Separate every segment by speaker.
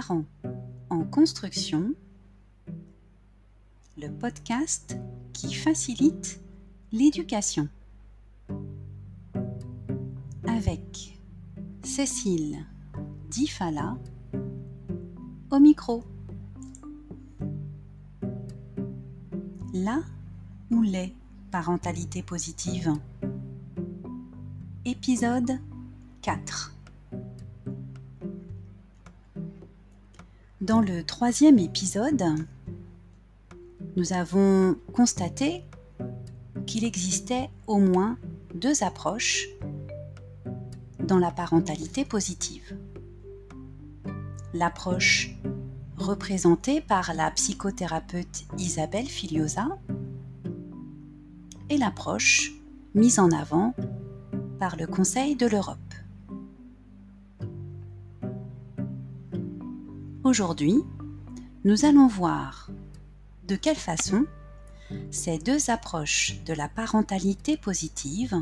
Speaker 1: Parents en construction, le podcast qui facilite l'éducation. Avec Cécile Difala au micro. Là où les parentalités positives. Épisode 4. Dans le troisième épisode, nous avons constaté qu'il existait au moins deux approches dans la parentalité positive. L'approche représentée par la psychothérapeute Isabelle Filiosa et l'approche mise en avant par le Conseil de l'Europe. Aujourd'hui, nous allons voir de quelle façon ces deux approches de la parentalité positive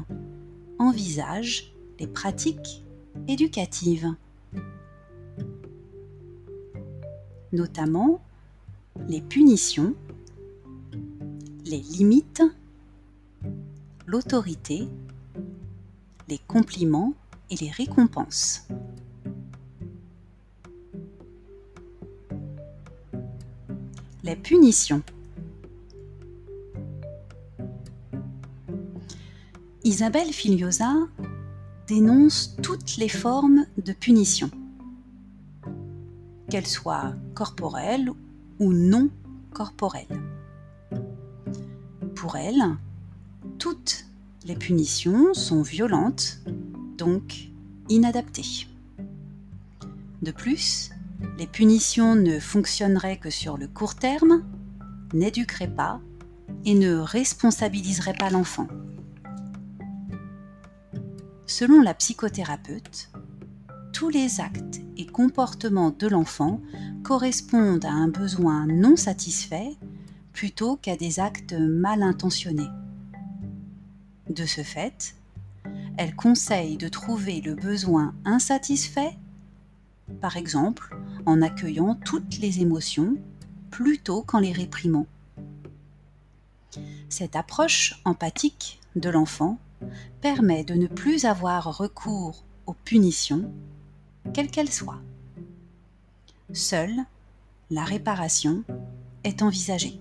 Speaker 1: envisagent les pratiques éducatives, notamment les punitions, les limites, l'autorité, les compliments et les récompenses. Punitions. Isabelle Filiosa dénonce toutes les formes de punition, qu'elles soient corporelles ou non corporelles. Pour elle, toutes les punitions sont violentes, donc inadaptées. De plus, les punitions ne fonctionneraient que sur le court terme, n'éduqueraient pas et ne responsabiliseraient pas l'enfant. Selon la psychothérapeute, tous les actes et comportements de l'enfant correspondent à un besoin non satisfait plutôt qu'à des actes mal intentionnés. De ce fait, elle conseille de trouver le besoin insatisfait, par exemple en accueillant toutes les émotions plutôt qu'en les réprimant. Cette approche empathique de l'enfant permet de ne plus avoir recours aux punitions, quelles qu'elles soient. Seule la réparation est envisagée.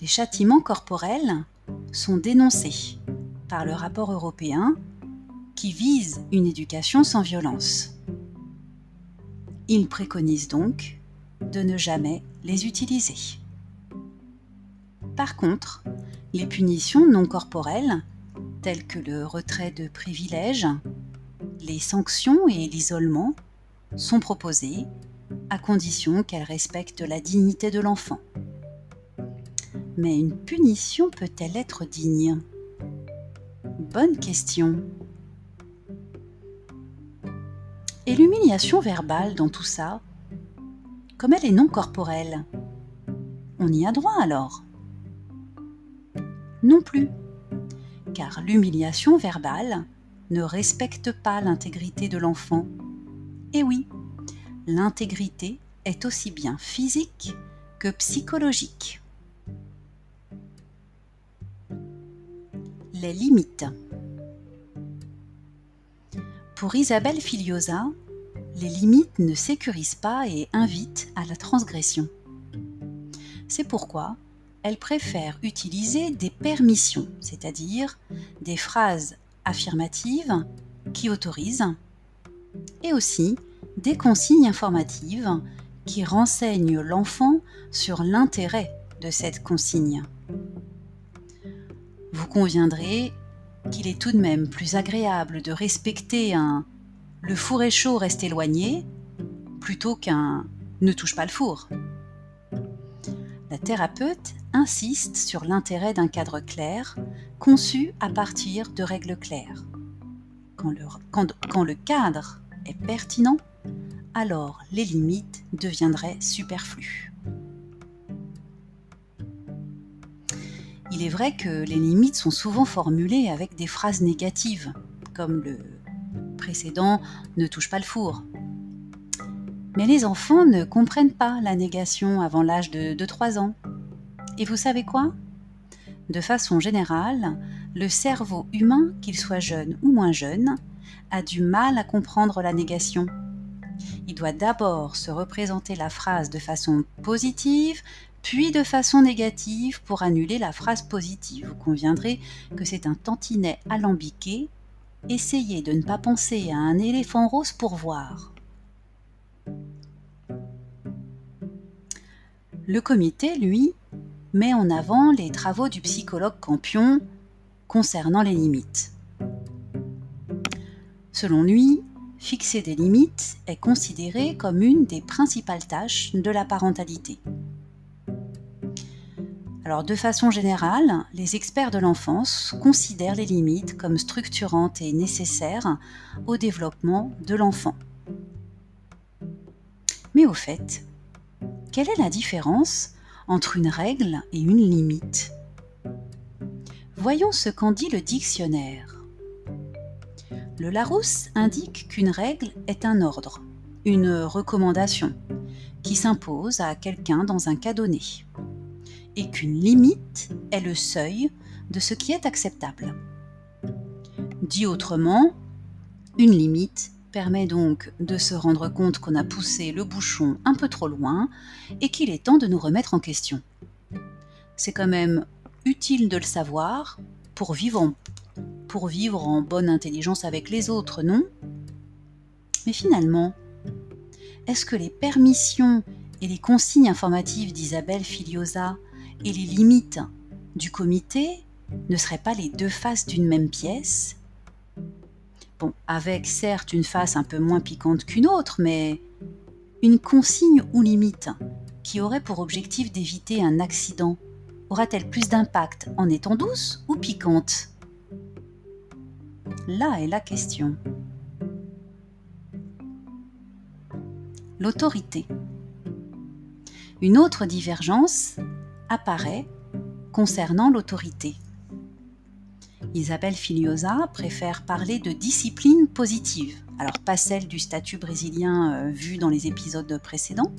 Speaker 1: Les châtiments corporels sont dénoncés par le rapport européen qui vise une éducation sans violence. Il préconise donc de ne jamais les utiliser. Par contre, les punitions non corporelles, telles que le retrait de privilèges, les sanctions et l'isolement, sont proposées à condition qu'elles respectent la dignité de l'enfant. Mais une punition peut-elle être digne? Bonne question. Et l'humiliation verbale dans tout ça, comme elle est non corporelle, on y a droit alors Non plus, car l'humiliation verbale ne respecte pas l'intégrité de l'enfant. Et oui, l'intégrité est aussi bien physique que psychologique. Les limites. Pour Isabelle Filiosa, les limites ne sécurisent pas et invitent à la transgression. C'est pourquoi elle préfère utiliser des permissions, c'est-à-dire des phrases affirmatives qui autorisent, et aussi des consignes informatives qui renseignent l'enfant sur l'intérêt de cette consigne. Vous conviendrez qu'il est tout de même plus agréable de respecter un le four est chaud, reste éloigné, plutôt qu'un ne touche pas le four. La thérapeute insiste sur l'intérêt d'un cadre clair, conçu à partir de règles claires. Quand le, quand le cadre est pertinent, alors les limites deviendraient superflues. Il est vrai que les limites sont souvent formulées avec des phrases négatives, comme le précédent ne touche pas le four. Mais les enfants ne comprennent pas la négation avant l'âge de 2-3 ans. Et vous savez quoi? De façon générale, le cerveau humain, qu'il soit jeune ou moins jeune, a du mal à comprendre la négation. Il doit d'abord se représenter la phrase de façon positive, puis de façon négative pour annuler la phrase positive. Vous conviendrez que c'est un tantinet alambiqué. Essayez de ne pas penser à un éléphant rose pour voir. Le comité, lui, met en avant les travaux du psychologue Campion concernant les limites. Selon lui, fixer des limites est considéré comme une des principales tâches de la parentalité. De façon générale, les experts de l'enfance considèrent les limites comme structurantes et nécessaires au développement de l'enfant. Mais au fait, quelle est la différence entre une règle et une limite? Voyons ce qu'en dit le dictionnaire. Le Larousse indique qu'une règle est un ordre, une recommandation, qui s'impose à quelqu'un dans un cas donné et qu'une limite est le seuil de ce qui est acceptable. Dit autrement, une limite permet donc de se rendre compte qu'on a poussé le bouchon un peu trop loin et qu'il est temps de nous remettre en question. C'est quand même utile de le savoir pour vivre pour vivre en bonne intelligence avec les autres, non? Mais finalement, est-ce que les permissions et les consignes informatives d'Isabelle Filiosa et les limites du comité ne seraient pas les deux faces d'une même pièce? Bon, avec certes une face un peu moins piquante qu'une autre, mais une consigne ou limite qui aurait pour objectif d'éviter un accident aura-t-elle plus d'impact en étant douce ou piquante? Là est la question. L'autorité. Une autre divergence apparaît concernant l'autorité. Isabelle Filiosa préfère parler de discipline positive, alors pas celle du statut brésilien euh, vu dans les épisodes précédents.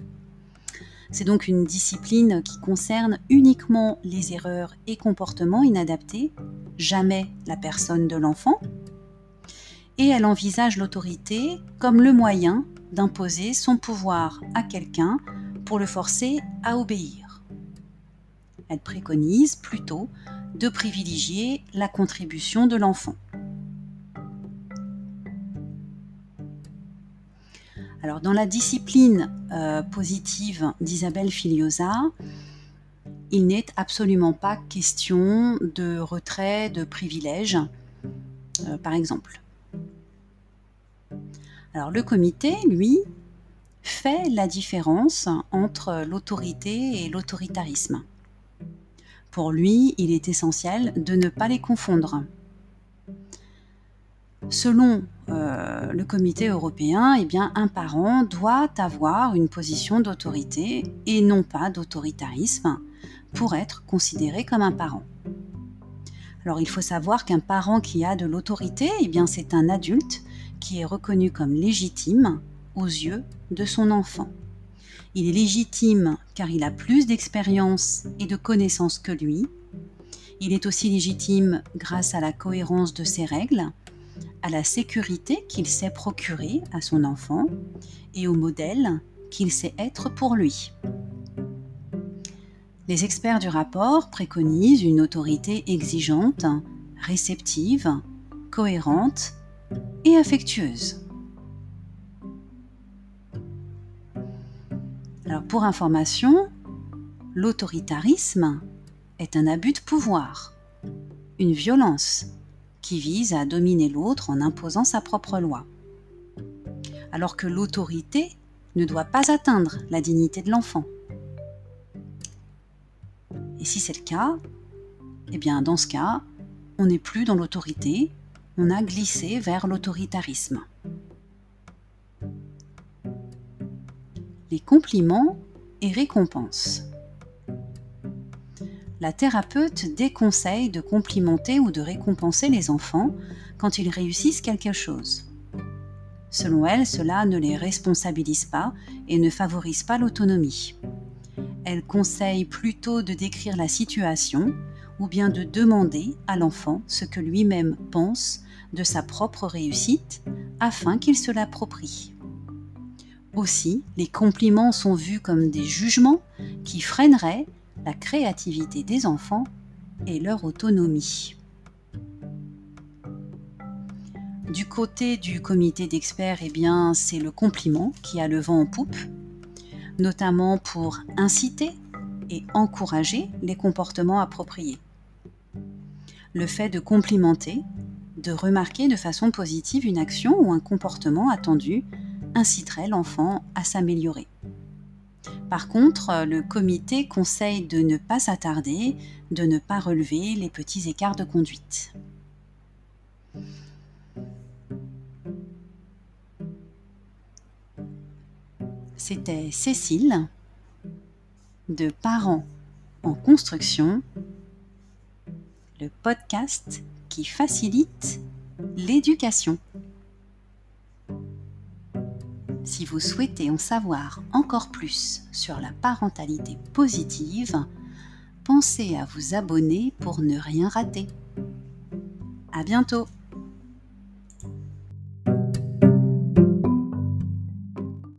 Speaker 1: C'est donc une discipline qui concerne uniquement les erreurs et comportements inadaptés, jamais la personne de l'enfant. Et elle envisage l'autorité comme le moyen d'imposer son pouvoir à quelqu'un pour le forcer à obéir elle préconise plutôt de privilégier la contribution de l'enfant. Dans la discipline euh, positive d'Isabelle Filiosa, il n'est absolument pas question de retrait de privilèges, euh, par exemple. Alors, le comité, lui, fait la différence entre l'autorité et l'autoritarisme. Pour lui, il est essentiel de ne pas les confondre. Selon euh, le comité européen, eh bien, un parent doit avoir une position d'autorité et non pas d'autoritarisme pour être considéré comme un parent. Alors il faut savoir qu'un parent qui a de l'autorité, eh bien c'est un adulte qui est reconnu comme légitime aux yeux de son enfant. Il est légitime car il a plus d'expérience et de connaissances que lui. Il est aussi légitime grâce à la cohérence de ses règles, à la sécurité qu'il sait procurer à son enfant et au modèle qu'il sait être pour lui. Les experts du rapport préconisent une autorité exigeante, réceptive, cohérente et affectueuse. Pour information, l'autoritarisme est un abus de pouvoir, une violence qui vise à dominer l'autre en imposant sa propre loi. Alors que l'autorité ne doit pas atteindre la dignité de l'enfant. Et si c'est le cas, eh bien dans ce cas, on n'est plus dans l'autorité, on a glissé vers l'autoritarisme. les compliments et récompenses. La thérapeute déconseille de complimenter ou de récompenser les enfants quand ils réussissent quelque chose. Selon elle, cela ne les responsabilise pas et ne favorise pas l'autonomie. Elle conseille plutôt de décrire la situation ou bien de demander à l'enfant ce que lui-même pense de sa propre réussite afin qu'il se l'approprie. Aussi, les compliments sont vus comme des jugements qui freineraient la créativité des enfants et leur autonomie. Du côté du comité d'experts, eh c'est le compliment qui a le vent en poupe, notamment pour inciter et encourager les comportements appropriés. Le fait de complimenter, de remarquer de façon positive une action ou un comportement attendu inciterait l'enfant à s'améliorer. Par contre, le comité conseille de ne pas s'attarder, de ne pas relever les petits écarts de conduite. C'était Cécile de Parents en construction, le podcast qui facilite l'éducation. Si vous souhaitez en savoir encore plus sur la parentalité positive, pensez à vous abonner pour ne rien rater. À bientôt!